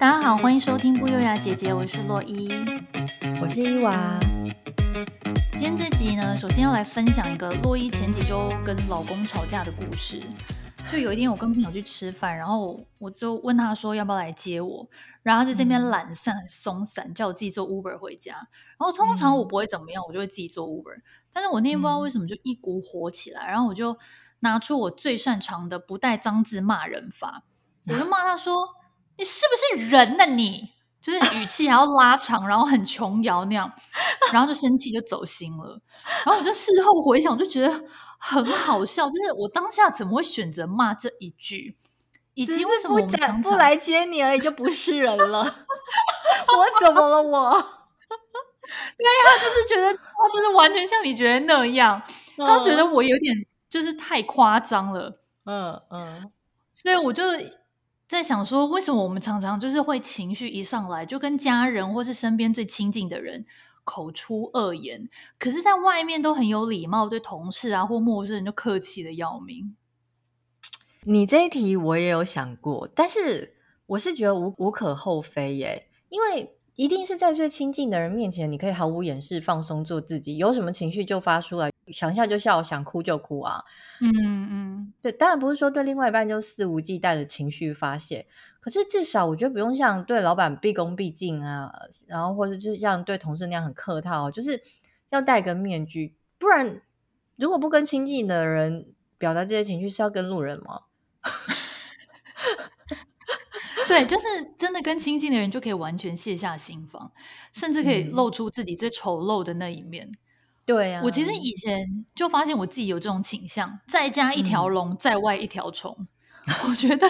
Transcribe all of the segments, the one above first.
大家好，欢迎收听不优雅姐姐，我是洛伊，我是伊娃。今天这集呢，首先要来分享一个洛伊前几周跟老公吵架的故事。就有一天我跟朋友去吃饭，然后我就问他说要不要来接我，然后他就这边懒散很松散，叫我自己坐 Uber 回家。然后通常我不会怎么样，我就会自己坐 Uber。但是我那天不知道为什么就一股火起来，然后我就拿出我最擅长的不带脏字骂人法，我就骂他说。你是不是人呢？你就是语气还要拉长，然后很琼瑶那样，然后就生气就走心了。然后我就事后回想，就觉得很好笑，就是我当下怎么会选择骂这一句，以及为什么我们常常不来接你而已就不是人了？我怎么了我？我对他就是觉得他就是完全像你觉得那样，他觉得我有点就是太夸张了。嗯嗯，所以我就。在想说，为什么我们常常就是会情绪一上来，就跟家人或是身边最亲近的人口出恶言，可是在外面都很有礼貌，对同事啊或陌生人就客气的要命。你这一题我也有想过，但是我是觉得无无可厚非耶，因为一定是在最亲近的人面前，你可以毫无掩饰、放松做自己，有什么情绪就发出来。想笑就笑，想哭就哭啊！嗯嗯，对，当然不是说对另外一半就肆无忌惮的情绪发泄，可是至少我觉得不用像对老板毕恭毕敬啊，然后或者就是像对同事那样很客套，就是要戴个面具，不然如果不跟亲近的人表达这些情绪，是要跟路人吗？对，就是真的跟亲近的人就可以完全卸下心防，甚至可以露出自己最丑陋的那一面。嗯对啊，我其实以前就发现我自己有这种倾向，在家一条龙，在外一条虫。嗯、我觉得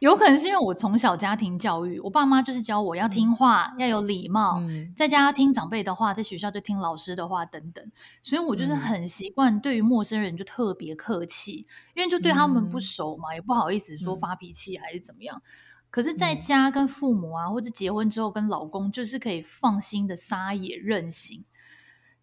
有可能是因为我从小家庭教育，我爸妈就是教我要听话，嗯、要有礼貌，嗯、在家听长辈的话，在学校就听老师的话等等，所以我就是很习惯对于陌生人就特别客气，因为就对他们不熟嘛，嗯、也不好意思说发脾气还是怎么样。可是在家跟父母啊，或者结婚之后跟老公，就是可以放心的撒野任性。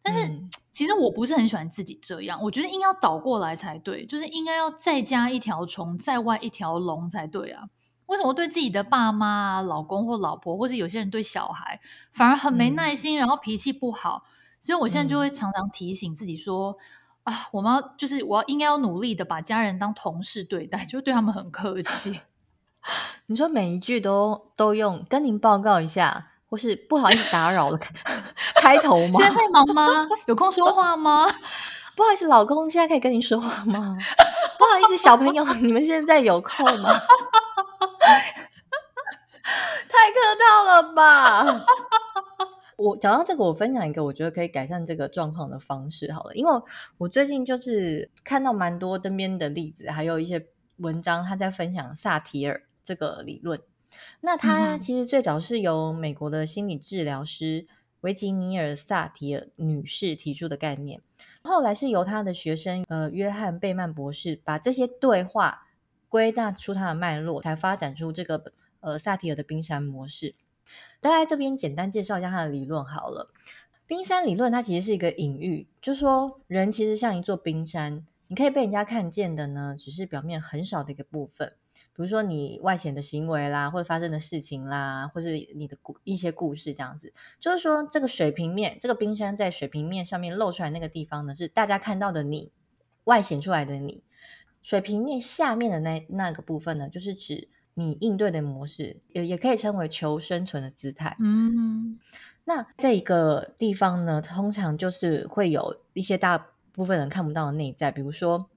但是、嗯、其实我不是很喜欢自己这样，我觉得应该要倒过来才对，就是应该要再加一条虫，在外一条龙才对啊。为什么对自己的爸妈、老公或老婆，或者有些人对小孩反而很没耐心，嗯、然后脾气不好？所以我现在就会常常提醒自己说：嗯、啊，我们要就是我要应该要努力的把家人当同事对待，就对他们很客气。你说每一句都都用跟您报告一下。或是不好意思打扰了，开头吗？现在在忙吗？有空说话吗？不好意思，老公，现在可以跟你说话吗？不好意思，小朋友，你们现在有空吗？太客套了吧！我讲到这个，我分享一个我觉得可以改善这个状况的方式好了，因为我最近就是看到蛮多身边的例子，还有一些文章，他在分享萨提尔这个理论。那他其实最早是由美国的心理治疗师维吉尼尔·萨提尔女士提出的概念，后来是由他的学生呃约翰·贝曼博士把这些对话归纳出它的脉络，才发展出这个呃萨提尔的冰山模式。大概这边简单介绍一下他的理论好了。冰山理论它其实是一个隐喻，就说人其实像一座冰山，你可以被人家看见的呢，只是表面很少的一个部分。比如说你外显的行为啦，或者发生的事情啦，或是你的故一些故事这样子，就是说这个水平面，这个冰山在水平面上面露出来那个地方呢，是大家看到的你，外显出来的你。水平面下面的那那个部分呢，就是指你应对的模式，也也可以称为求生存的姿态。嗯，那这个地方呢，通常就是会有一些大部分人看不到的内在，比如说，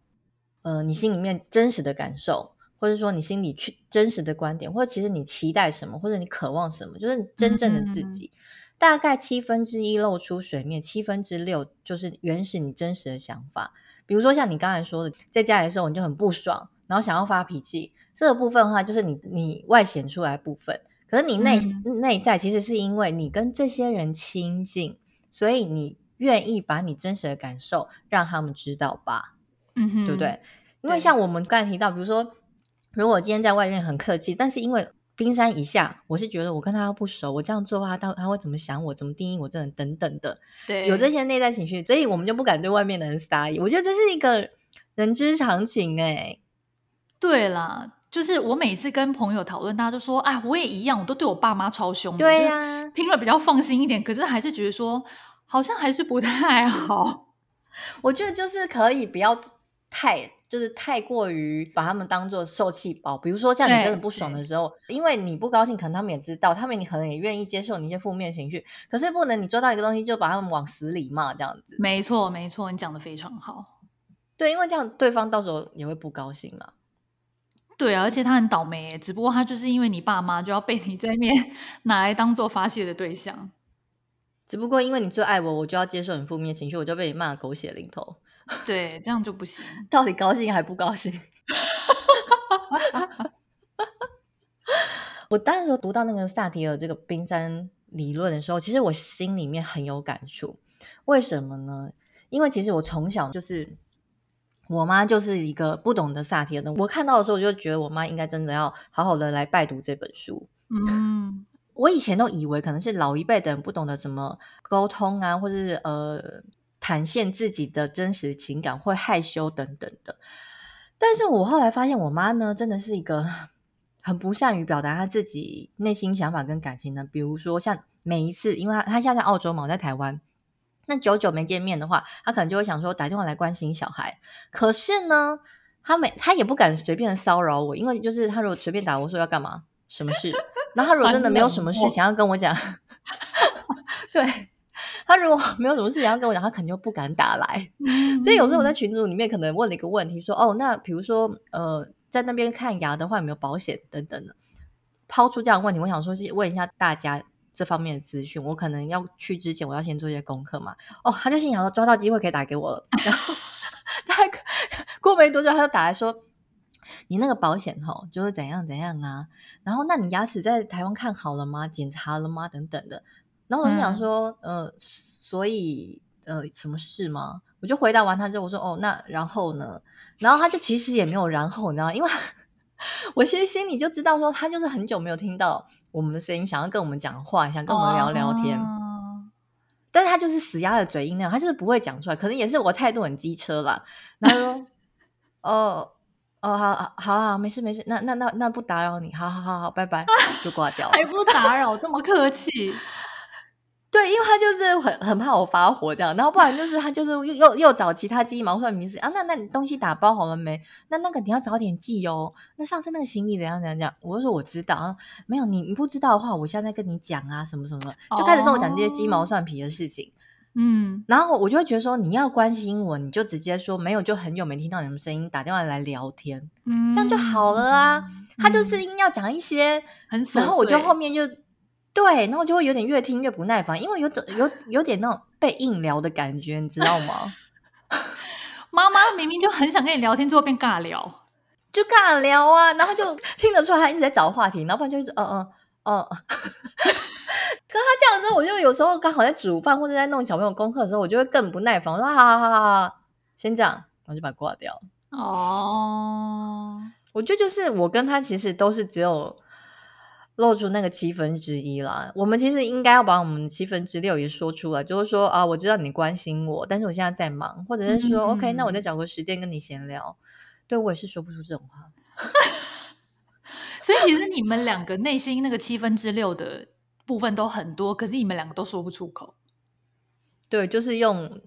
呃，你心里面真实的感受。或者说你心里去真实的观点，或者其实你期待什么，或者你渴望什么，就是真正的自己。大概七分之一露出水面，七分之六就是原始你真实的想法。比如说像你刚才说的，在家里的时候你就很不爽，然后想要发脾气，这个部分的话就是你你外显出来的部分。可是你内、嗯、内在其实是因为你跟这些人亲近，所以你愿意把你真实的感受让他们知道吧？嗯哼，对不对？因为像我们刚才提到，比如说。如果我今天在外面很客气，但是因为冰山以下，我是觉得我跟他不熟，我这样做的话，他他会怎么想我，怎么定义我这人等等的，对，有这些内在情绪，所以我们就不敢对外面的人撒野。我觉得这是一个人之常情哎。对啦，就是我每次跟朋友讨论，大家都说，哎，我也一样，我都对我爸妈超凶的。对呀、啊，听了比较放心一点，可是还是觉得说，好像还是不太好。我觉得就是可以不要太，就是太过于把他们当做受气包。比如说像你真的不爽的时候，因为你不高兴，可能他们也知道，他们你可能也愿意接受你一些负面情绪。可是不能你做到一个东西就把他们往死里骂这样子。没错，没错，你讲的非常好。对，因为这样对方到时候也会不高兴嘛。对啊，而且他很倒霉，只不过他就是因为你爸妈就要被你在面 拿来当做发泄的对象。只不过因为你最爱我，我就要接受你负面情绪，我就被你骂狗血淋头。对，这样就不行。到底高兴还不高兴？我当时读到那个萨提尔这个冰山理论的时候，其实我心里面很有感触。为什么呢？因为其实我从小就是。我妈就是一个不懂得萨提尔的，我看到的时候我就觉得我妈应该真的要好好的来拜读这本书。嗯，我以前都以为可能是老一辈的人不懂得怎么沟通啊，或者是呃坦现自己的真实情感，会害羞等等的。但是我后来发现，我妈呢真的是一个很不善于表达她自己内心想法跟感情的。比如说像每一次，因为她她现在在澳洲嘛，我在台湾。那久久没见面的话，她可能就会想说打电话来关心小孩。可是呢，她没他也不敢随便的骚扰我，因为就是她如果随便打我说要干嘛，什么事，然后他如果真的没有什么事想要跟我讲，对，他如果没有什么事情要跟我讲，他肯定就不敢打来。所以有时候我在群组里面可能问了一个问题，说哦，那比如说呃，在那边看牙的话有没有保险等等的，抛出这样的问题，我想说是问一下大家。这方面的资讯，我可能要去之前，我要先做一些功课嘛。哦，他就心想说抓到机会可以打给我了，然后他过没多久，他就打来说：“你那个保险吼，就是怎样怎样啊？然后那你牙齿在台湾看好了吗？检查了吗？等等的。”然后我就想说：“嗯、呃，所以呃，什么事吗？”我就回答完他之后，我说：“哦，那然后呢？”然后他就其实也没有然后，你知道？因为 我其实心里就知道说，他就是很久没有听到。我们的声音想要跟我们讲话，想跟我们聊聊天，oh. 但是他就是死鸭的嘴硬那样，他就是不会讲出来。可能也是我态度很机车啦。然后说：“ 哦哦，好好好好，没事没事，那那那那不打扰你，好好好好，拜拜，就挂掉了。”还不打扰，这么客气。对，因为他就是很很怕我发火这样，然后不然就是他就是又又又找其他鸡毛蒜皮事啊。那那你东西打包好了没？那那个你要早点寄哦。那上次那个行李怎样怎样怎样？我就说我知道啊，没有你你不知道的话，我现在跟你讲啊，什么什么的，就开始跟我讲这些鸡毛蒜皮的事情。嗯、哦，然后我就会觉得说你要关心我，你就直接说没有，就很久没听到你们声音，打电话来聊天，嗯，这样就好了啊。他就是硬要讲一些很，然后我就后面就。对，然后就会有点越听越不耐烦，因为有种有有点那种被硬聊的感觉，你知道吗？妈妈明明就很想跟你聊天，最后变尬聊，就尬聊啊，然后就听得出来他一直在找话题，然后不然就 是嗯嗯嗯。可他这样子，我就有时候刚好在煮饭或者在弄小朋友功课的时候，我就会更不耐烦，我说好好好好好，先这样，然后就把它挂掉。哦，我觉得就是我跟他其实都是只有。露出那个七分之一啦，我们其实应该要把我们七分之六也说出来，就是说啊，我知道你关心我，但是我现在在忙，或者是说、嗯、OK，那我再找个时间跟你闲聊。对，我也是说不出这种话，所以其实你们两个内心那个七分之六的部分都很多，可是你们两个都说不出口。对，就是用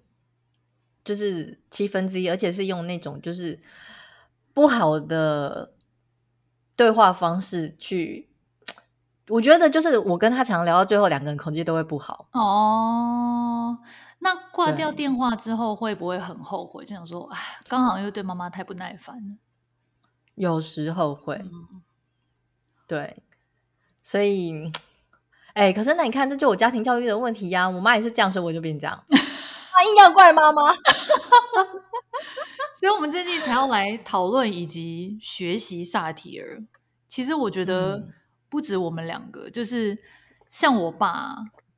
就是七分之一，而且是用那种就是不好的对话方式去。我觉得就是我跟他常聊到最后，两个人空气都会不好。哦，那挂掉电话之后会不会很后悔？就想说，哎，刚好又对妈妈太不耐烦了。有时候会，嗯、对，所以，哎，可是那你看，这就我家庭教育的问题呀、啊。我妈也是这样，所以我就变这样。啊，硬要怪妈妈。所以我们这季才要来讨论以及学习萨提尔。其实我觉得、嗯。不止我们两个，就是像我爸，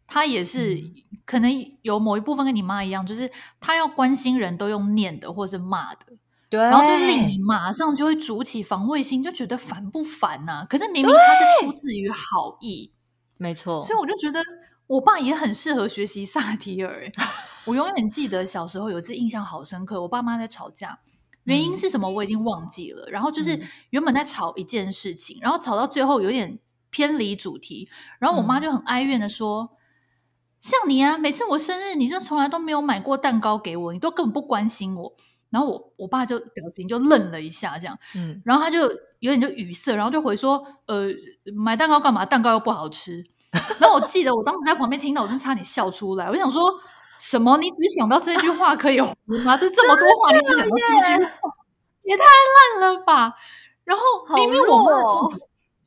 他也是可能有某一部分跟你妈一样，就是他要关心人都用念的或是骂的，对，然后就令你马上就会筑起防卫心，就觉得烦不烦呐、啊？可是明明他是出自于好意，没错，所以我就觉得我爸也很适合学习萨提尔。我永远记得小时候有一次印象好深刻，我爸妈在吵架，原因是什么我已经忘记了。然后就是原本在吵一件事情，然后吵到最后有点偏离主题，然后我妈就很哀怨的说。像你啊，每次我生日，你就从来都没有买过蛋糕给我，你都根本不关心我。然后我我爸就表情就愣了一下，这样，嗯，然后他就有点就语塞，然后就回说，呃，买蛋糕干嘛？蛋糕又不好吃。然后我记得我当时在旁边听到，我真差点笑出来。我想说什么？你只想到这句话可以红吗？就这么多话，你只想到这句话，也太烂了吧！然后明明我们的重点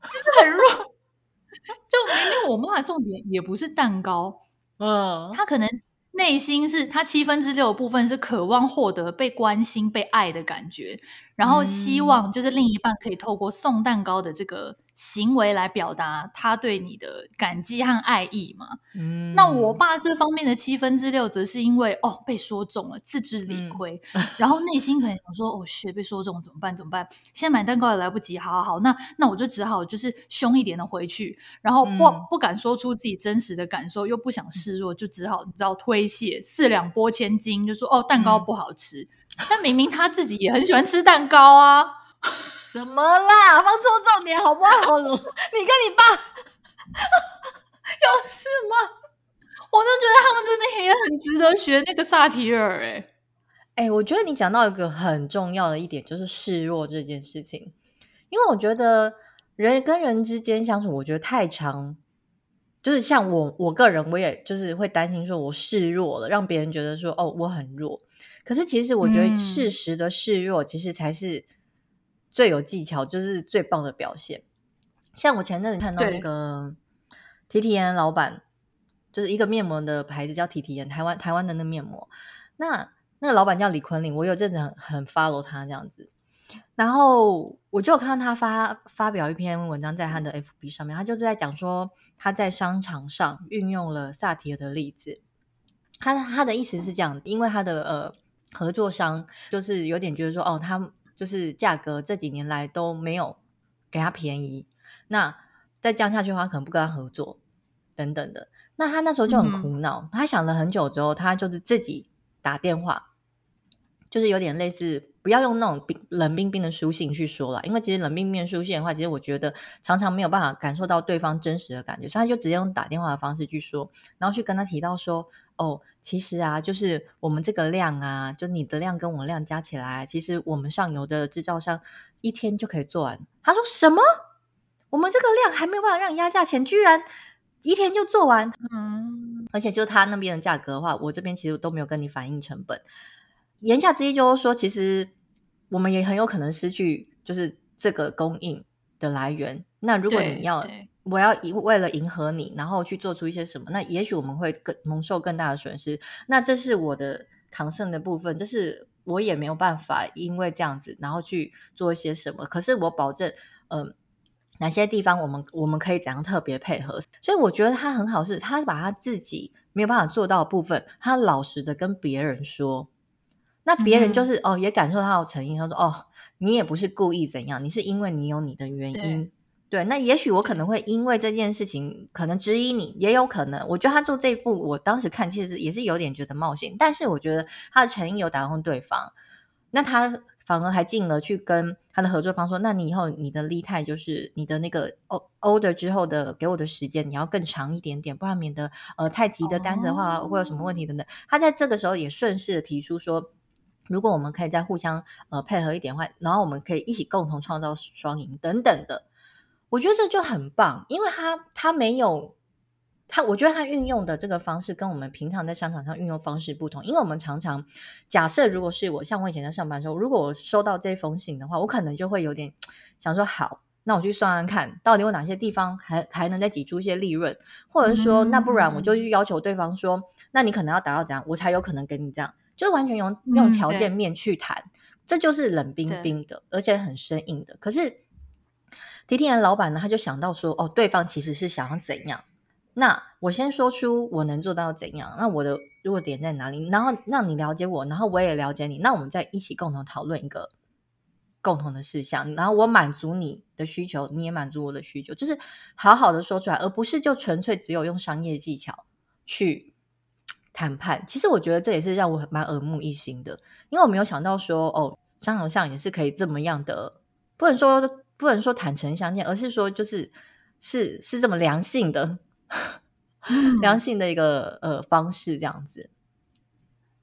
真的很弱，就明明我骂的重点也不是蛋糕。嗯，他可能内心是他七分之六的部分是渴望获得被关心、被爱的感觉，然后希望就是另一半可以透过送蛋糕的这个。行为来表达他对你的感激和爱意嘛？嗯，那我爸这方面的七分之六，则是因为哦被说中了，自知理亏，嗯、然后内心可能想说哦，学被说中怎么办？怎么办？现在买蛋糕也来不及，好好好，那那我就只好就是凶一点的回去，然后不、嗯、不敢说出自己真实的感受，又不想示弱，就只好你知道推卸，四两拨千斤，就说哦蛋糕不好吃，嗯、但明明他自己也很喜欢吃蛋糕啊。怎么啦？放错重点好不好？你跟你爸有事吗？我就觉得他们真的也很值得学那个萨提尔。哎哎，我觉得你讲到一个很重要的一点，就是示弱这件事情。因为我觉得人跟人之间相处，我觉得太长，就是像我我个人，我也就是会担心说，我示弱了，让别人觉得说哦，我很弱。可是其实我觉得适时的示弱，其实才是。最有技巧就是最棒的表现。像我前阵子看到那个提提颜老板，就是一个面膜的牌子叫提提颜，台湾台湾的那面膜。那那个老板叫李坤林，我有阵子很很 follow 他这样子。然后我就看到他发发表一篇文章在他的 FB 上面，他就是在讲说他在商场上运用了萨提尔的例子。他他的意思是这样，因为他的呃合作商就是有点觉得说哦他。就是价格这几年来都没有给他便宜，那再降下去的话，可能不跟他合作等等的。那他那时候就很苦恼，嗯、他想了很久之后，他就是自己打电话，就是有点类似不要用那种冰冷冰冰的书信去说了，因为其实冷冰冰的书信的话，其实我觉得常常没有办法感受到对方真实的感觉，所以他就直接用打电话的方式去说，然后去跟他提到说。哦，其实啊，就是我们这个量啊，就你的量跟我的量加起来，其实我们上游的制造商一天就可以做完。他说什么？我们这个量还没有办法让你压价钱，居然一天就做完？嗯，而且就他那边的价格的话，我这边其实都没有跟你反映成本。言下之意就是说，其实我们也很有可能失去，就是这个供应的来源。那如果你要。我要为了迎合你，然后去做出一些什么，那也许我们会更蒙受更大的损失。那这是我的 concern 的部分，这是我也没有办法因为这样子，然后去做一些什么。可是我保证，嗯、呃，哪些地方我们我们可以怎样特别配合。所以我觉得他很好，是他把他自己没有办法做到的部分，他老实的跟别人说，那别人就是、嗯、哦，也感受他的诚意。他说哦，你也不是故意怎样，你是因为你有你的原因。对，那也许我可能会因为这件事情可能质疑你，也有可能。我觉得他做这一步，我当时看其实也是有点觉得冒险，但是我觉得他的诚意有打动对方，那他反而还进而去跟他的合作方说：“那你以后你的 lead time 就是你的那个 order 之后的给我的时间，你要更长一点点，不然免得呃太急的单子的话会有什么问题等等。”他在这个时候也顺势的提出说：“如果我们可以再互相呃配合一点的话，然后我们可以一起共同创造双赢等等的。”我觉得这就很棒，因为他他没有他，我觉得他运用的这个方式跟我们平常在商场上运用方式不同。因为我们常常假设，如果是我像我以前在上班的时候，如果我收到这封信的话，我可能就会有点想说，好，那我去算算看，到底有哪些地方还还能再挤出一些利润，或者说，那不然我就去要求对方说，那你可能要达到怎样，我才有可能给你这样，就是完全用用条件面去谈，这就是冷冰冰的，而且很生硬的。可是。提提颜老板呢，他就想到说，哦，对方其实是想要怎样？那我先说出我能做到怎样？那我的弱点在哪里？然后让你了解我，然后我也了解你，那我们再一起共同讨论一个共同的事项。然后我满足你的需求，你也满足我的需求，就是好好的说出来，而不是就纯粹只有用商业技巧去谈判。其实我觉得这也是让我蛮耳目一新的，因为我没有想到说，哦。商场上也是可以这么样的，不能说不能说坦诚相见，而是说就是是是这么良性的、嗯、良性的一个呃方式这样子。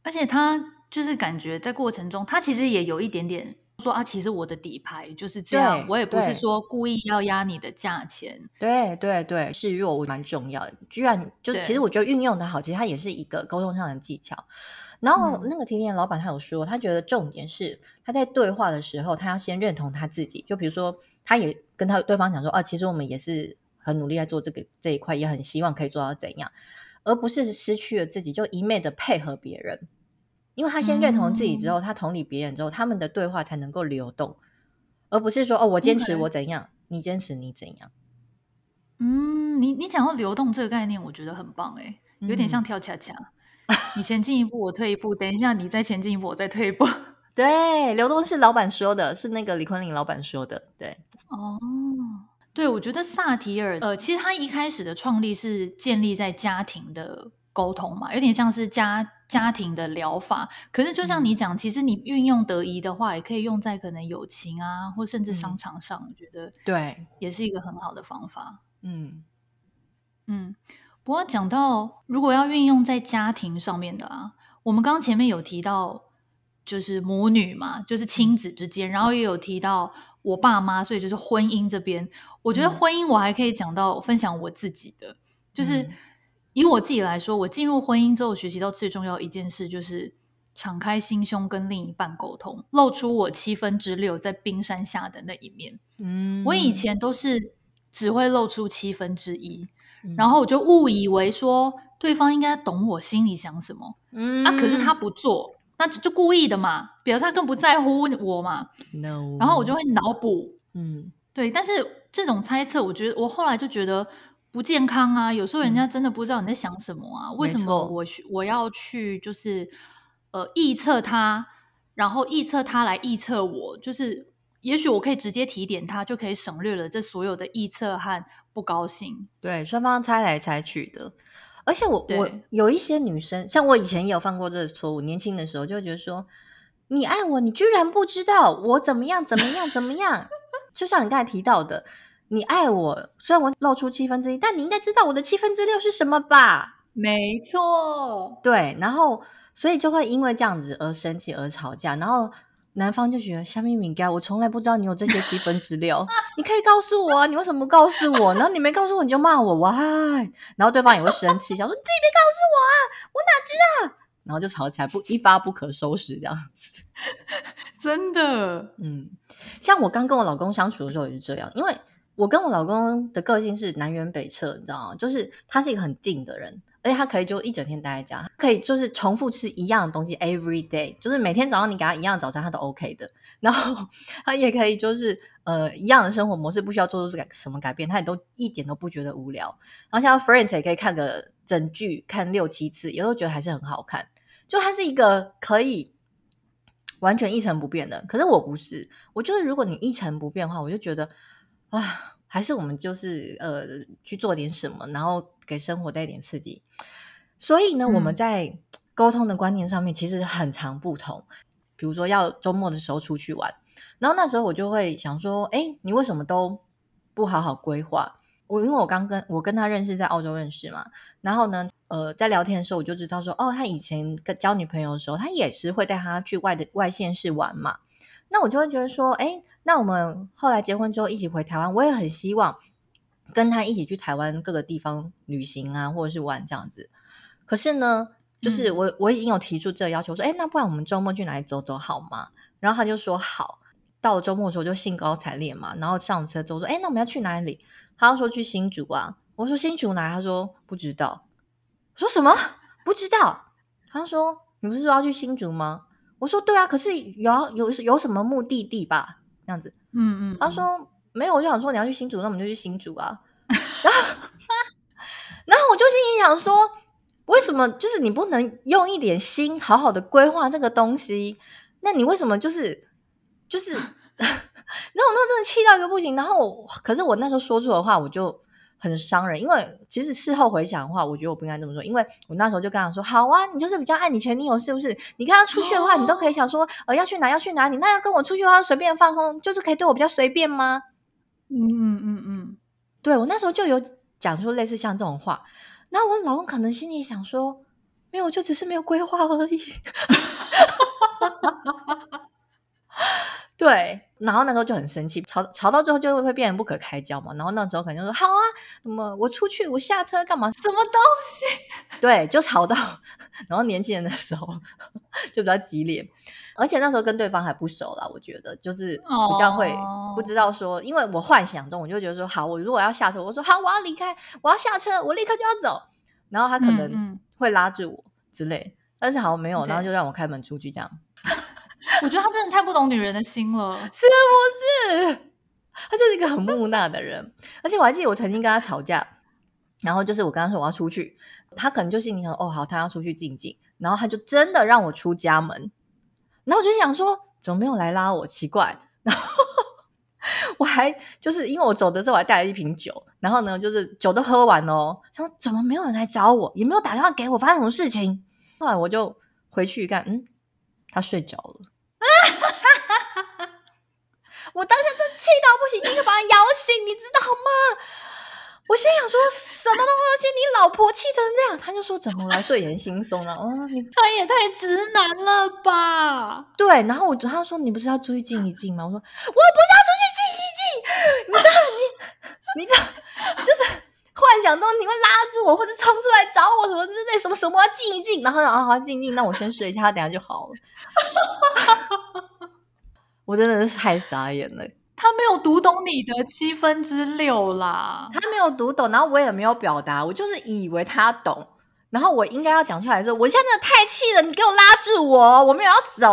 而且他就是感觉在过程中，他其实也有一点点。说啊，其实我的底牌就是这样，我也不是说故意要压你的价钱。对对对，示弱我蛮重要的。居然就其实我觉得运用的好，其实它也是一个沟通上的技巧。然后那个甜甜老板他有说，他觉得重点是他在对话的时候，他要先认同他自己。就比如说，他也跟他对方讲说，啊，其实我们也是很努力在做这个这一块，也很希望可以做到怎样，而不是失去了自己就一昧的配合别人。因为他先认同自己之后，嗯、他同理别人之后，他们的对话才能够流动，而不是说哦，我坚持我怎样.你坚持你怎样。嗯，你你讲到流动这个概念，我觉得很棒诶，有点像跳恰恰，嗯、你前进一步，我退一步，等一下你再前进一步，我再退一步。对，流动是老板说的，是那个李坤林老板说的。对，哦，对，我觉得萨提尔，呃，其实他一开始的创立是建立在家庭的沟通嘛，有点像是家。家庭的疗法，可是就像你讲，嗯、其实你运用得宜的话，也可以用在可能友情啊，或甚至商场上。嗯、我觉得对，也是一个很好的方法。嗯嗯。不过讲到如果要运用在家庭上面的啊，我们刚刚前面有提到，就是母女嘛，就是亲子之间，然后也有提到我爸妈，所以就是婚姻这边。我觉得婚姻我还可以讲到分享我自己的，嗯、就是。以我自己来说，我进入婚姻之后，学习到最重要一件事就是敞开心胸跟另一半沟通，露出我七分之六在冰山下的那一面。嗯，我以前都是只会露出七分之一，嗯、然后我就误以为说对方应该懂我心里想什么。嗯，啊，可是他不做，那就就故意的嘛，表示他更不在乎我嘛。No，然后我就会脑补。嗯，对，但是这种猜测，我觉得我后来就觉得。不健康啊！有时候人家真的不知道你在想什么啊？嗯、为什么我我要去就是呃臆测他，然后臆测他来臆测我？就是也许我可以直接提点他，就可以省略了这所有的臆测和不高兴。对，双方猜来猜去的。而且我我有一些女生，像我以前也有犯过这个错误。年轻的时候就会觉得说，你爱我，你居然不知道我怎么样怎么样怎么样？就像你刚才提到的。你爱我，虽然我露出七分之一，但你应该知道我的七分之六是什么吧？没错，对，然后所以就会因为这样子而生气而吵架，然后男方就觉得虾米敏感，我从来不知道你有这些七分资料，你可以告诉我啊，你为什么不告诉我？然后你没告诉我，你就骂我，why？然后对方也会生气，想说你自己没告诉我啊，我哪知道？然后就吵起来，不一发不可收拾这样子，真的，嗯，像我刚跟我老公相处的时候也是这样，因为。我跟我老公的个性是南辕北辙，你知道吗？就是他是一个很静的人，而且他可以就一整天待在家，可以就是重复吃一样的东西，every day，就是每天早上你给他一样早餐，他都 OK 的。然后他也可以就是呃一样的生活模式，不需要做出改什么改变，他也都一点都不觉得无聊。然后像 Friends 也可以看个整剧看六七次，有时候觉得还是很好看。就他是一个可以完全一成不变的，可是我不是，我觉得如果你一成不变的话，我就觉得。啊，还是我们就是呃去做点什么，然后给生活带一点刺激。所以呢，嗯、我们在沟通的观念上面其实很常不同。比如说要周末的时候出去玩，然后那时候我就会想说，哎，你为什么都不好好规划？我因为我刚跟我跟他认识在澳洲认识嘛，然后呢，呃，在聊天的时候我就知道说，哦，他以前跟交女朋友的时候，他也是会带他去外的外县市玩嘛。那我就会觉得说，哎，那我们后来结婚之后一起回台湾，我也很希望跟他一起去台湾各个地方旅行啊，或者是玩这样子。可是呢，就是我、嗯、我已经有提出这个要求，说，哎，那不然我们周末去哪里走走好吗？然后他就说好。到了周末的时候就兴高采烈嘛，然后上车之后说，哎，那我们要去哪里？他要说去新竹啊。我说新竹哪？他说不知道。我说什么？不知道？他说你不是说要去新竹吗？我说对啊，可是有有有什么目的地吧？这样子，嗯嗯，他说没有，我就想说你要去新竹，那我们就去新竹啊。然后，然后我就心里想说，为什么就是你不能用一点心，好好的规划这个东西？那你为什么就是就是？然后我那真的气到一个不行。然后我，可是我那时候说出的话，我就很伤人。因为其实事后回想的话，我觉得我不应该这么说，因为我那时候就跟他说：“好啊，你就是比较爱你前女友，是不是？你跟他出去的话，哦、你都可以想说，呃，要去哪要去哪你，那要跟我出去的话，随便放空，就是可以对我比较随便吗？”嗯嗯嗯嗯，对，我那时候就有讲出类似像这种话，那我老公可能心里想说：“没有，就只是没有规划而已。”对，然后那时候就很生气，吵吵到最后就会会变得不可开交嘛。然后那时候可能就说：“好啊，那么我出去，我下车干嘛？什么东西？” 对，就吵到，然后年轻人的时候 就比较激烈，而且那时候跟对方还不熟啦，我觉得就是比较会不知道说，因为我幻想中我就觉得说：“好，我如果要下车，我说好，我要离开，我要下车，我立刻就要走。”然后他可能会拉住我之类，嗯嗯，但是好像没有，然后就让我开门出去这样。我觉得他真的太不懂女人的心了，是不是？他就是一个很木讷的人，而且我还记得我曾经跟他吵架，然后就是我跟他说我要出去，他可能就心里想哦好，他要出去静静，然后他就真的让我出家门，然后我就想说怎么没有来拉我，奇怪，然后我还就是因为我走的时候我还带了一瓶酒，然后呢就是酒都喝完哦，他说怎么没有人来找我，也没有打电话给我，发生什么事情？后来我就回去一看，嗯，他睡着了。我当下真气到不行，立刻把他摇醒，你知道吗？我心想说什么都恶心，你老婆气成这样，他就说怎么了睡眼惺忪了？哦，你他也太直男了吧？对，然后我他说你不是要出去静一静吗？我说我不是要出去静一静，你知道你你这就是幻想中你会拉住我，或者冲出来找我什么之类，什么什么要静一静，然后啊好静静，那我先睡一下，他等下就好了。我真的是太傻眼了，他没有读懂你的七分之六啦，他没有读懂，然后我也没有表达，我就是以为他懂，然后我应该要讲出来说，我现在真的太气了，你给我拉住我，我没有要走，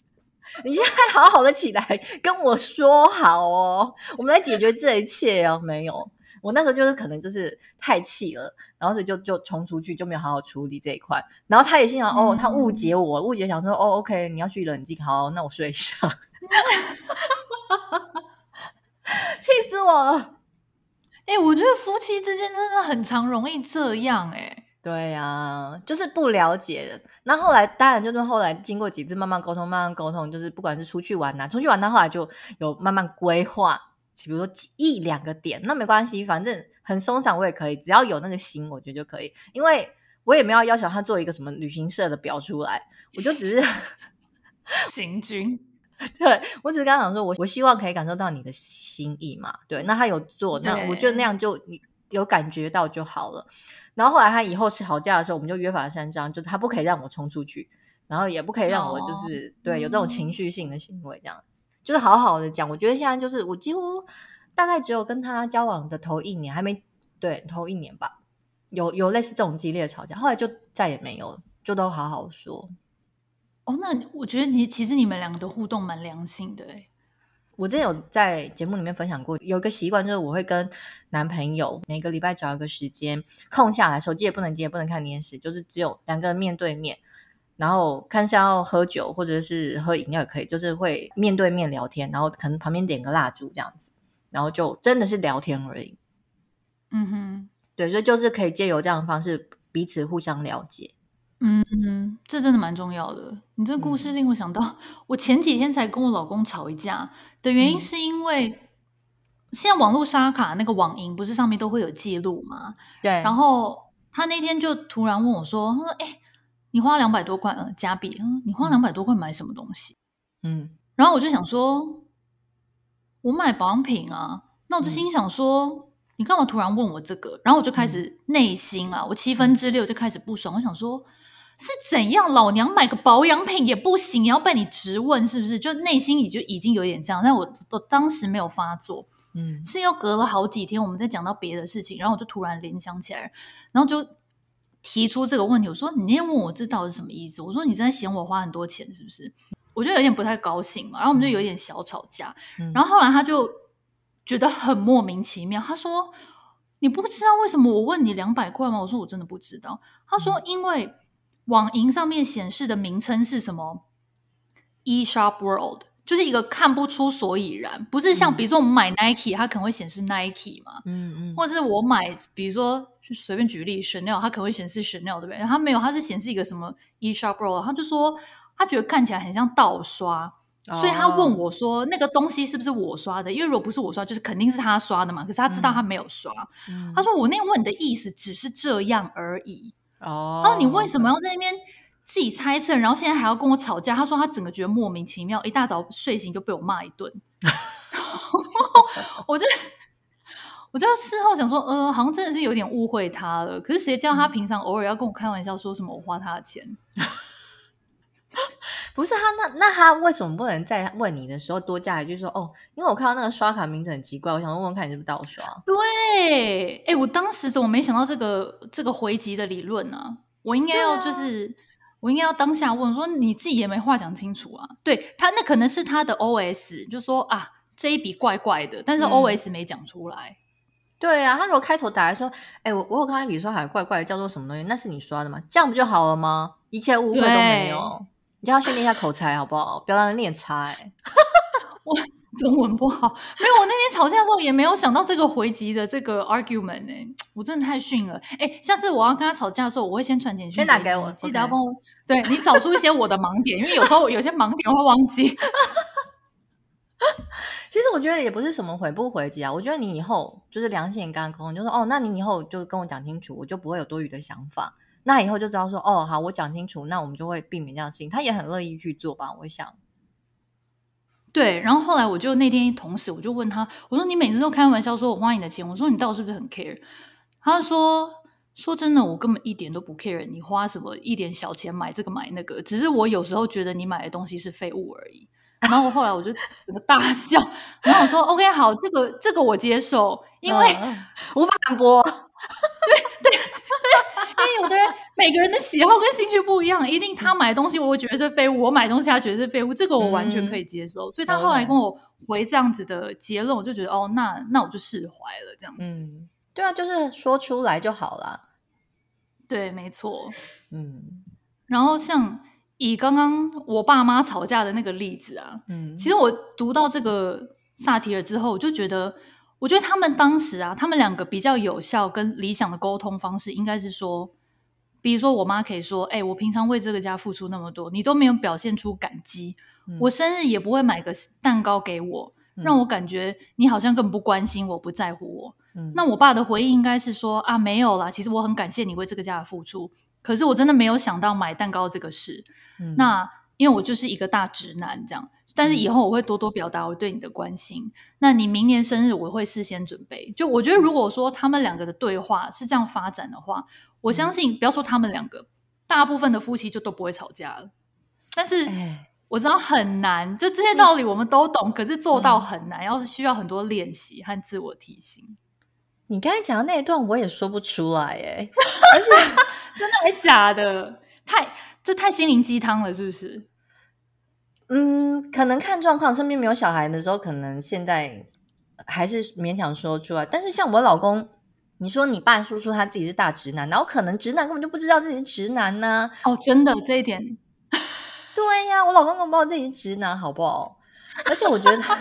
你现在好好的起来跟我说好哦，我们来解决这一切哦，没有。我那时候就是可能就是太气了，然后所以就就冲出去，就没有好好处理这一块。然后他也心想，哦，他误解我，误解想说，哦，OK，你要去冷静，好，那我睡一下。气死我了！哎、欸，我觉得夫妻之间真的很常容易这样、欸，哎。对呀、啊，就是不了解的。那后来当然就是后来经过几次慢慢沟通，慢慢沟通，就是不管是出去玩呐、啊，出去玩，他后来就有慢慢规划。比如说一两个点，那没关系，反正很松散，我也可以，只要有那个心，我觉得就可以。因为我也没有要求他做一个什么旅行社的表出来，我就只是 行军。对，我只是刚刚讲说，我我希望可以感受到你的心意嘛。对，那他有做，那我觉得那样就有感觉到就好了。然后后来他以后吵架的时候，我们就约法三章，就是他不可以让我冲出去，然后也不可以让我就是、哦、对有这种情绪性的行为这样。就是好好的讲，我觉得现在就是我几乎大概只有跟他交往的头一年，还没对头一年吧，有有类似这种激烈的吵架，后来就再也没有了，就都好好说。哦，那我觉得你其实你们两个的互动蛮良性的诶。我之前有在节目里面分享过，有一个习惯就是我会跟男朋友每个礼拜找一个时间空下来，手机也不能接，也不能看电视，就是只有两个人面对面。然后看是要喝酒或者是喝饮料也可以，就是会面对面聊天，然后可能旁边点个蜡烛这样子，然后就真的是聊天而已。嗯哼，对，所以就是可以借由这样的方式彼此互相了解。嗯嗯，这真的蛮重要的。你这个故事令我想到，嗯、我前几天才跟我老公吵一架的原因，是因为、嗯、现在网络刷卡那个网银不是上面都会有记录吗？对。然后他那天就突然问我说：“他说，哎。”你花两百多块，呃，加币，嗯，你花两百多块买什么东西？嗯，然后我就想说，我买保养品啊。那我就心想说，嗯、你干嘛突然问我这个？然后我就开始内心啊，我七分之六就开始不爽。我想说，是怎样？老娘买个保养品也不行，也要被你质问，是不是？就内心里就已经有点这样。但我我当时没有发作，嗯，是又隔了好几天，我们在讲到别的事情，然后我就突然联想起来，然后就。提出这个问题，我说你那天问我这到底是什么意思？我说你真的嫌我花很多钱是不是？我就有点不太高兴嘛，然后我们就有点小吵架。嗯、然后后来他就觉得很莫名其妙，他说你不知道为什么我问你两百块吗？我说我真的不知道。他说因为网银上面显示的名称是什么？eShop World，就是一个看不出所以然，不是像比如说我们买 Nike，它可能会显示 Nike 嘛，嗯嗯，或者是我买，比如说随便举例 Chanel，它可能会显示 Chanel，对不对？它没有，它是显示一个什么 e s h o p r o 他就说他觉得看起来很像盗刷，哦、所以他问我说那个东西是不是我刷的？因为如果不是我刷，就是肯定是他刷的嘛。可是他知道他没有刷，嗯、他说我那问你的意思只是这样而已。哦，他说你为什么要在那边？自己猜测，然后现在还要跟我吵架。他说他整个觉得莫名其妙，一大早睡醒就被我骂一顿。我就我就事后想说，呃，好像真的是有点误会他了。可是谁叫他平常偶尔要跟我开玩笑，说什么我花他的钱？不是他，那那他为什么不能在问你的时候多加一句说，哦，因为我看到那个刷卡名字很奇怪，我想问问看你是不是盗刷？对，哎，我当时怎么没想到这个这个回击的理论呢、啊？我应该要就是。我应该要当下问说，你自己也没话讲清楚啊？对他，那可能是他的 OS，就说啊，这一笔怪怪的，但是 OS 没讲出来。嗯、对啊，他如果开头打来说，哎，我我有看到一笔刷卡怪怪的，叫做什么东西？那是你刷的吗？这样不就好了吗？一切误会都没有。你叫他训练一下口才好不好？表达能力很差哎。我。中文不好，没有。我那天吵架的时候也没有想到这个回击的这个 argument 哎、欸，我真的太逊了。哎、欸，下次我要跟他吵架的时候，我会先传简讯，先打给我，记得要帮我。对，你找出一些我的盲点，因为有时候有些盲点我会忘记。其实我觉得也不是什么回不回击啊，我觉得你以后就是良心刚刚沟通，就说哦，那你以后就跟我讲清楚，我就不会有多余的想法。那以后就知道说哦，好，我讲清楚，那我们就会避免这样的事情。他也很乐意去做吧，我想。对，然后后来我就那天同时我就问他，我说你每次都开玩笑说我花你的钱，我说你到底是不是很 care？他说说真的，我根本一点都不 care，你花什么一点小钱买这个买那个，只是我有时候觉得你买的东西是废物而已。然后我后来我就整个大笑，然后我说 OK 好，这个这个我接受，因为、嗯、无法反驳。对对对。因为有的人每个人的喜好跟兴趣不一样，一定他买的东西我会觉得是废物，我买东西他觉得是废物，这个我完全可以接受。嗯、所以他后来跟我回这样子的结论，我就觉得哦，那那我就释怀了，这样子。嗯，对啊，就是说出来就好了。对，没错。嗯，然后像以刚刚我爸妈吵架的那个例子啊，嗯，其实我读到这个萨提尔之后，我就觉得。我觉得他们当时啊，他们两个比较有效跟理想的沟通方式，应该是说，比如说我妈可以说：“哎、欸，我平常为这个家付出那么多，你都没有表现出感激，嗯、我生日也不会买个蛋糕给我，让我感觉你好像根本不关心我，不在乎我。嗯”那我爸的回应应该是说：“啊，没有啦，其实我很感谢你为这个家的付出，可是我真的没有想到买蛋糕这个事。嗯”那因为我就是一个大直男，这样。但是以后我会多多表达我对你的关心。嗯、那你明年生日我会事先准备。就我觉得，如果说他们两个的对话是这样发展的话，我相信、嗯、不要说他们两个，大部分的夫妻就都不会吵架了。但是我知道很难，就这些道理我们都懂，嗯、可是做到很难，要需要很多练习和自我提醒。你刚才讲的那一段我也说不出来哎，而且 真的还假的？太这太心灵鸡汤了，是不是？嗯，可能看状况，身边没有小孩的时候，可能现在还是勉强说出来。但是像我老公，你说你爸说出他自己是大直男，然后可能直男根本就不知道自己是直男呢、啊？哦，真的这一点，对呀，我老公根本不知道自己是直男，好不好？而且我觉得他，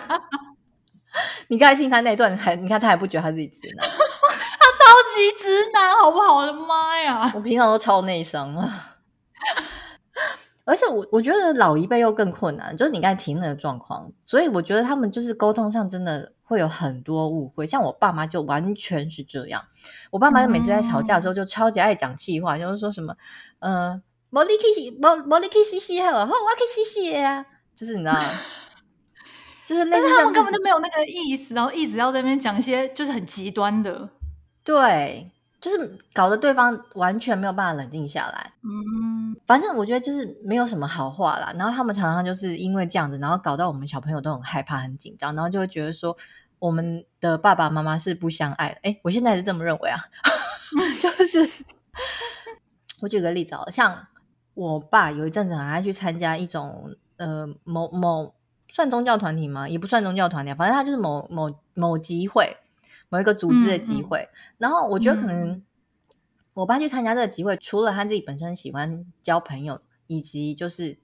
你刚才听他那段，还你看他还不觉得他自己直男，他超级直男，好不好？我的妈呀！我平常都超内伤啊。而且我我觉得老一辈又更困难，就是你刚才提那个状况，所以我觉得他们就是沟通上真的会有很多误会。像我爸妈就完全是这样，我爸妈每次在吵架的时候就超级爱讲气话，嗯、就是说什么，嗯，莫里克西莫莫里克西西好，然后我可以西西啊，就是你知道，就是类似，但是他们根本就没有那个意思，然后一直要在那边讲一些就是很极端的，对。就是搞得对方完全没有办法冷静下来，嗯，反正我觉得就是没有什么好话啦。然后他们常常就是因为这样子，然后搞到我们小朋友都很害怕、很紧张，然后就会觉得说我们的爸爸妈妈是不相爱的。哎，我现在是这么认为啊，就是我举个例子哦，像我爸有一阵子很爱去参加一种呃某某算宗教团体吗？也不算宗教团体，反正他就是某某某集会。某一个组织的集会，然后我觉得可能我爸去参加这个集会，嗯、除了他自己本身喜欢交朋友，以及就是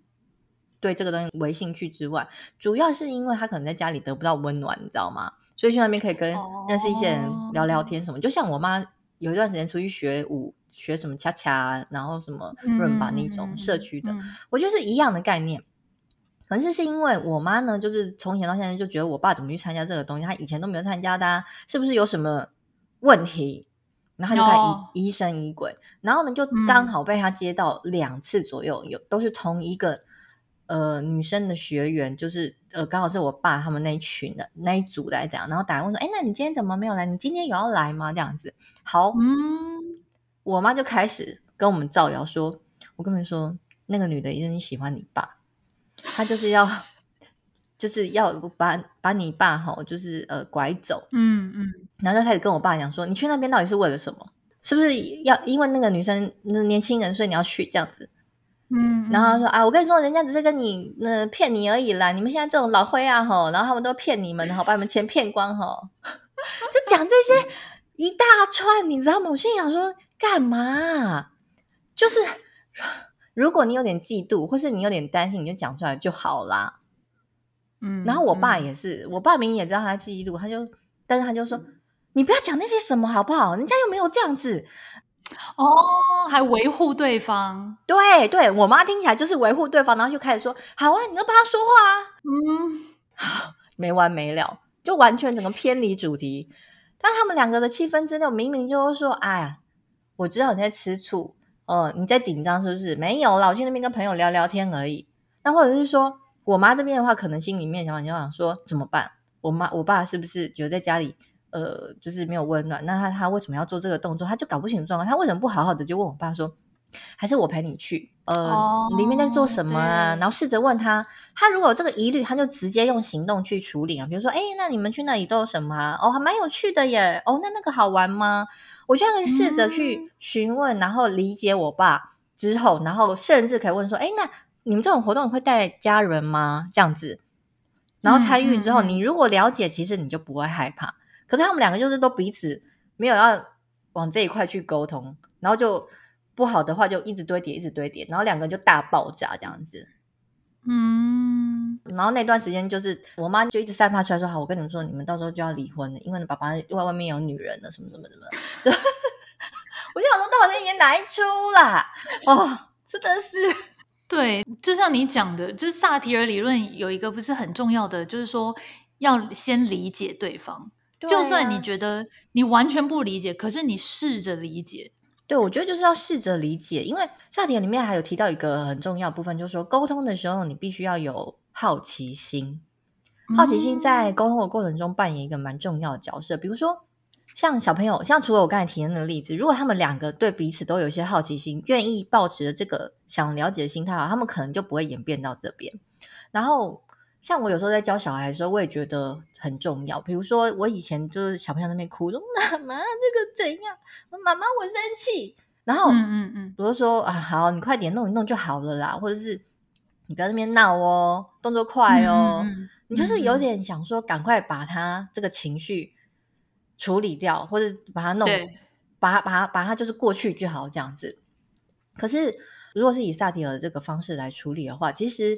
对这个东西为兴趣之外，主要是因为他可能在家里得不到温暖，你知道吗？所以去那边可以跟认识一些人聊聊天什么。Oh. 就像我妈有一段时间出去学舞，学什么恰恰，然后什么润吧那种社区的，mm -hmm. 我觉得是一样的概念。可是是因为我妈呢，就是从前到现在就觉得我爸怎么去参加这个东西，他以前都没有参加的，啊，是不是有什么问题？然后他就开始疑疑神疑鬼，然后呢，就刚好被他接到两次左右，有都是同一个。呃，女生的学员就是呃，刚好是我爸他们那一群的那一组来讲，然后打来问说：“哎，那你今天怎么没有来？你今天有要来吗？”这样子，好，嗯，我妈就开始跟我们造谣说：“我跟你说，那个女的一定喜欢你爸，她就是要，就是要把把你爸吼，就是呃拐走，嗯嗯，然后就开始跟我爸讲说：你去那边到底是为了什么？是不是要因为那个女生那年轻人，所以你要去这样子？”嗯，然后他说啊，我跟你说，人家只是跟你呃骗你而已啦。你们现在这种老灰啊吼，然后他们都骗你们，然后把你们钱骗光吼，就讲这些一大串，你知道吗？我心想说，干嘛？就是如果你有点嫉妒，或是你有点担心，你就讲出来就好啦。嗯，然后我爸也是，我爸明明也知道他嫉妒，他就，但是他就说，你不要讲那些什么好不好？人家又没有这样子。哦，还维护对方，对对，我妈听起来就是维护对方，然后就开始说：“好啊，你就帮他说话啊。”嗯，好，没完没了，就完全整个偏离主题。但他们两个的气氛真的明明就是说：“哎呀，我知道你在吃醋，哦、呃，你在紧张是不是？没有啦，我去那边跟朋友聊聊天而已。那或者是说我妈这边的话，可能心里面想法就想说怎么办？我妈我爸是不是觉得在家里？”呃，就是没有温暖，那他他为什么要做这个动作？他就搞不清楚状况，他为什么不好好的就问我爸说，还是我陪你去？呃，哦、里面在做什么啊？然后试着问他，他如果有这个疑虑，他就直接用行动去处理啊。比如说，哎，那你们去那里都有什么啊？哦，还蛮有趣的耶。哦，那那个好玩吗？我就可以试着去询问、嗯，然后理解我爸之后，然后甚至可以问说，哎，那你们这种活动会带家人吗？这样子，然后参与之后、嗯嗯，你如果了解，其实你就不会害怕。可是他们两个就是都彼此没有要往这一块去沟通，然后就不好的话就一直堆叠，一直堆叠，然后两个人就大爆炸这样子。嗯，然后那段时间就是我妈就一直散发出来说：“好，我跟你们说，你们到时候就要离婚了，因为你爸爸外外面有女人了，什么什么什么。”就 我就想说，到底在演哪一出啦？哦，真的是对，就像你讲的，就是萨提尔理论有一个不是很重要的，就是说要先理解对方。就算你觉得你完全不理解，可是你试着理解。对，我觉得就是要试着理解，因为萨提尔里面还有提到一个很重要部分，就是说沟通的时候你必须要有好奇心。好奇心在沟通的过程中扮演一个蛮重要的角色。比如说，像小朋友，像除了我刚才提的那个例子，如果他们两个对彼此都有一些好奇心，愿意保持着这个想了解的心态，他们可能就不会演变到这边。然后。像我有时候在教小孩的时候，我也觉得很重要。比如说，我以前就是小朋友那边哭，说妈妈这个怎样？妈妈我生气。然后，嗯嗯嗯，我就说啊，好，你快点弄一弄就好了啦。或者是你不要在那边闹哦，动作快哦。嗯嗯，你就是有点想说，赶快把他这个情绪处理掉，或者把他弄，把他把他把他就是过去就好这样子。可是，如果是以萨提尔这个方式来处理的话，其实。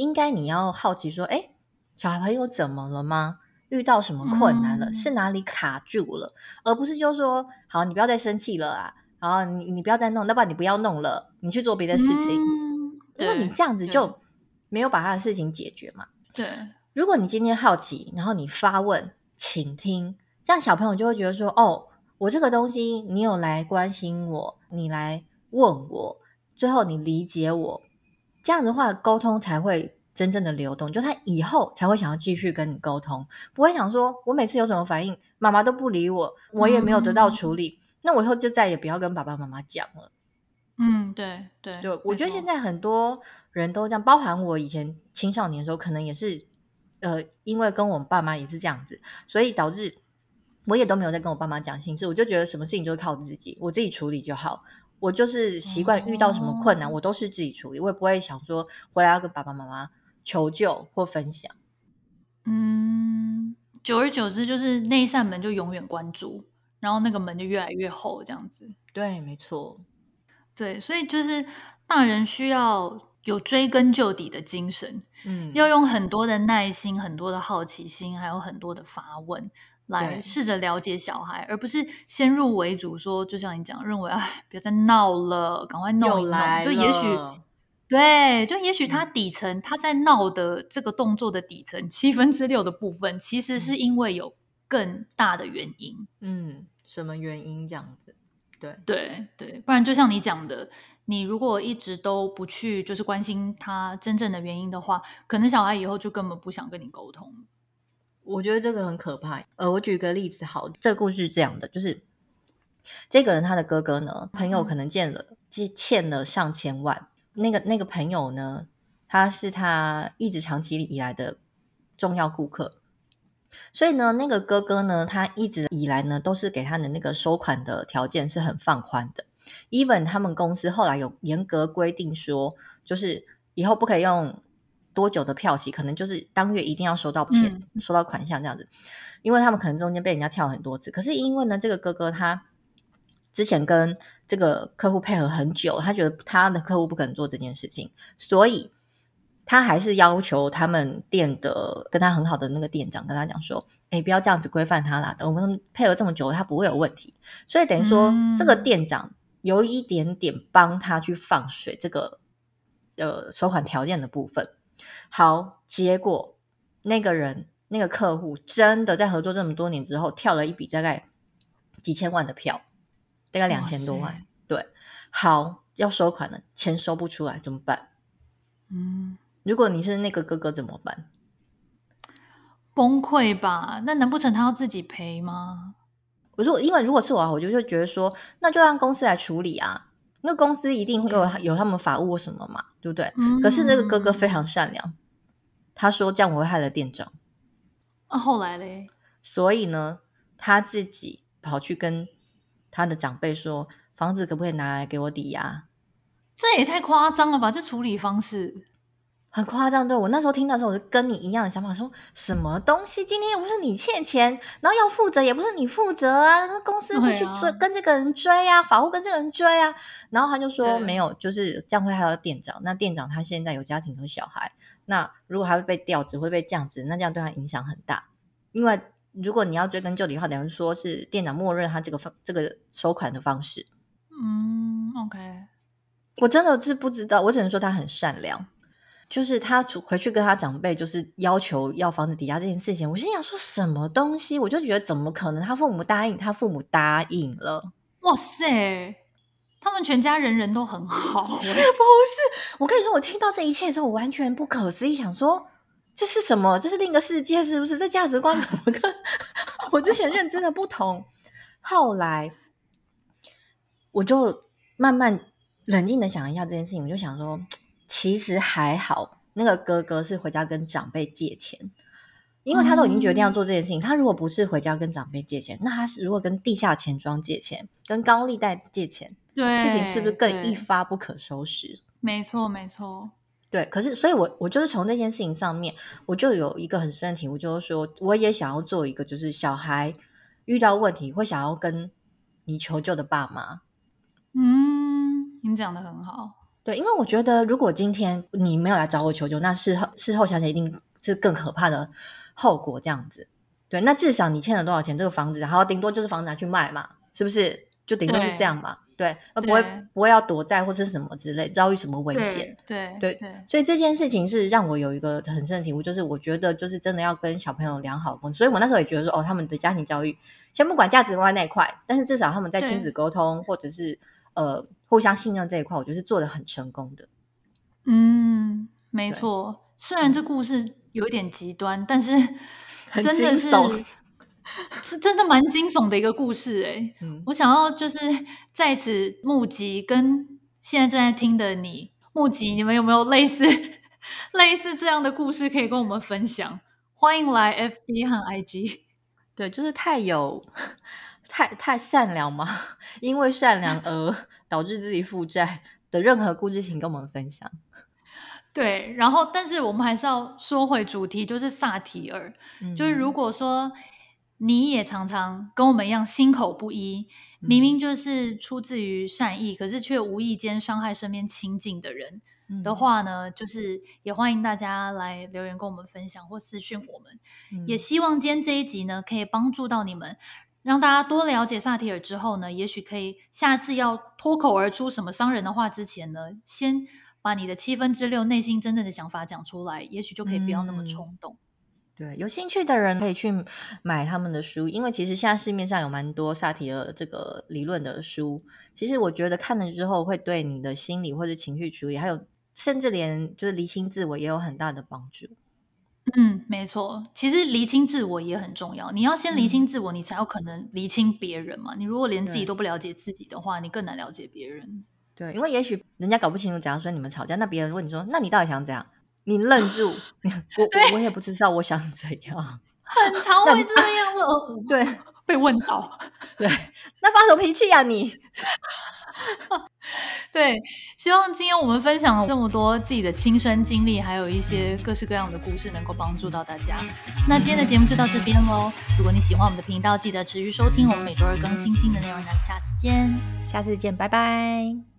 应该你要好奇说，哎，小朋友怎么了吗？遇到什么困难了？嗯、是哪里卡住了？而不是就说，好，你不要再生气了啊，然后你你不要再弄，那不然你不要弄了，你去做别的事情。嗯、因为你这样子就没有把他的事情解决嘛。对。如果你今天好奇，然后你发问、倾听，这样小朋友就会觉得说，哦，我这个东西你有来关心我，你来问我，最后你理解我。这样的话，沟通才会真正的流动，就他以后才会想要继续跟你沟通，不会想说，我每次有什么反应，妈妈都不理我，我也没有得到处理，嗯、那我以后就再也不要跟爸爸妈妈讲了。嗯，对对，就我觉得现在很多人都这样，包含我以前青少年的时候，可能也是，呃，因为跟我爸妈也是这样子，所以导致我也都没有在跟我爸妈讲心事，我就觉得什么事情就是靠自己，我自己处理就好。我就是习惯遇到什么困难，哦，我都是自己处理，我也不会想说回来要跟爸爸妈妈求救或分享。嗯，久而久之，就是那一扇门就永远关住，然后那个门就越来越厚，这样子。对，没错。对，所以就是大人需要有追根究底的精神，嗯，要用很多的耐心、很多的好奇心，还有很多的发问。来试着了解小孩，而不是先入为主说，就像你讲，认为哎，别再闹了，赶快弄一弄。就也许，对，就也许他底层、嗯、他在闹的这个动作的底层七分之六的部分，其实是因为有更大的原因。嗯，什么原因这样子？对对对，不然就像你讲的，你如果一直都不去就是关心他真正的原因的话，可能小孩以后就根本不想跟你沟通。我觉得这个很可怕。呃，我举个例子，好，这个故事是这样的，就是这个人他的哥哥呢，朋友可能借了借欠了上千万，那个那个朋友呢，他是他一直长期以来的重要顾客，所以呢，那个哥哥呢，他一直以来呢都是给他的那个收款的条件是很放宽的，even 他们公司后来有严格规定说，就是以后不可以用。多久的票期，可能就是当月一定要收到钱，嗯、收到款项这样子，因为他们可能中间被人家跳很多次。可是因为呢，这个哥哥他之前跟这个客户配合很久，他觉得他的客户不可能做这件事情，所以他还是要求他们店的跟他很好的那个店长跟他讲说：“哎，不要这样子规范他啦，等我们配合这么久，他不会有问题。”所以等于说，嗯、这个店长有一点点帮他去放水这个呃收款条件的部分。好，结果那个人那个客户真的在合作这么多年之后，跳了一笔大概几千万的票，大概两千多万。对，好，要收款了，钱收不出来怎么办？嗯，如果你是那个哥哥怎么办？崩溃吧？那难不成他要自己赔吗？我说，因为如果是我，我就会觉得说，那就让公司来处理啊。那公司一定会有有他们法务或什么嘛，对不对？嗯、可是那个哥哥非常善良，他说这样我会害了店长。啊，后来嘞？所以呢，他自己跑去跟他的长辈说，房子可不可以拿来给我抵押？这也太夸张了吧！这处理方式。很夸张，对，我那时候听到的时候，我就跟你一样的想法，说什么东西？今天又不是你欠钱，然后要负责也不是你负责啊，那公司会去追、啊、跟这个人追啊，法务跟这个人追啊。然后他就说没有，就是这样会害到店长。那店长他现在有家庭有小孩，那如果他会被调职会被降职，那这样对他影响很大。因为如果你要追根究底的话，等于说是店长默认他这个方这个收款的方式。嗯，OK，我真的是不知道，我只能说他很善良。就是他回去跟他长辈，就是要求要房子抵押这件事情，我心想说什么东西，我就觉得怎么可能？他父母答应，他父母答应了，哇塞，他们全家人人都很好，是不是？我跟你说，我听到这一切的时候，我完全不可思议，想说这是什么？这是另一个世界，是不是？这价值观怎么跟 我之前认真的不同？后来我就慢慢冷静的想一下这件事情，我就想说。其实还好，那个哥哥是回家跟长辈借钱，因为他都已经决定要做这件事情。嗯、他如果不是回家跟长辈借钱，那他是如果跟地下钱庄借钱，跟高利贷借钱，对，事情是不是更一发不可收拾？没错，没错。对，可是，所以我我就是从那件事情上面，我就有一个很深的体悟，就是说，我也想要做一个，就是小孩遇到问题会想要跟你求救的爸妈。嗯，你讲的很好。对，因为我觉得，如果今天你没有来找我求救，那事后事后想想一定是更可怕的后果。这样子，对，那至少你欠了多少钱？这个房子，然后顶多就是房子拿去卖嘛，是不是？就顶多是这样嘛，对，而不会不会要躲债或是什么之类，遭遇什么危险。对对对，所以这件事情是让我有一个很深的体悟，就是我觉得就是真的要跟小朋友良好沟通。所以我那时候也觉得说，哦，他们的家庭教育，先不管价值观那一块，但是至少他们在亲子沟通或者是呃。互相信任这一块，我觉得是做得很成功的。嗯，没错。虽然这故事有一点极端，但是 真的是 是真的蛮惊悚的一个故事哎。嗯，我想要就是在此募集跟现在正在听的你募集，你们有没有类似类似这样的故事可以跟我们分享？欢迎来 FB 和 IG。对，就是太有太太善良吗，因为善良 而。导致自己负债的任何故事，请跟我们分享。对，然后，但是我们还是要说回主题，就是萨提尔。嗯、就是如果说你也常常跟我们一样心口不一，明明就是出自于善意，可是却无意间伤害身边亲近的人的话呢，就是也欢迎大家来留言跟我们分享或私讯我们。嗯、也希望今天这一集呢，可以帮助到你们，让大家多了解萨提尔之后呢，也许可以下次要脱口而出什么伤人的话之前呢，先把你的七分之六内心真正的想法讲出来，也许就可以不要那么冲动。嗯对，有兴趣的人可以去买他们的书，因为其实现在市面上有蛮多萨提尔这个理论的书。其实我觉得看了之后，会对你的心理或者情绪处理，还有甚至连就是厘清自我也有很大的帮助。嗯，没错，其实厘清自我也很重要。你要先厘清自我，嗯、你才有可能厘清别人嘛。你如果连自己都不了解自己的话，你更难了解别人。对，因为也许人家搞不清楚，假如说你们吵架，那别人问你说，那你到底想怎样？你愣住，我我也不知道我想怎样，很 常会这样子。对，被问到，对，那发什么脾气呀你？对，希望今天我们分享了这么多自己的亲身经历，还有一些各式各样的故事，能够帮助到大家。那今天的节目就到这边喽。如果你喜欢我们的频道，记得持续收听我们每周二更新新的内容。那下次见，下次见，拜拜。